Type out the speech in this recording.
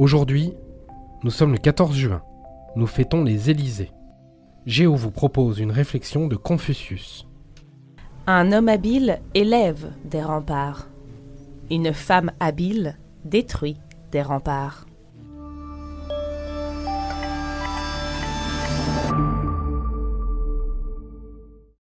Aujourd'hui, nous sommes le 14 juin. Nous fêtons les Élysées. Géo vous propose une réflexion de Confucius. Un homme habile élève des remparts. Une femme habile détruit des remparts.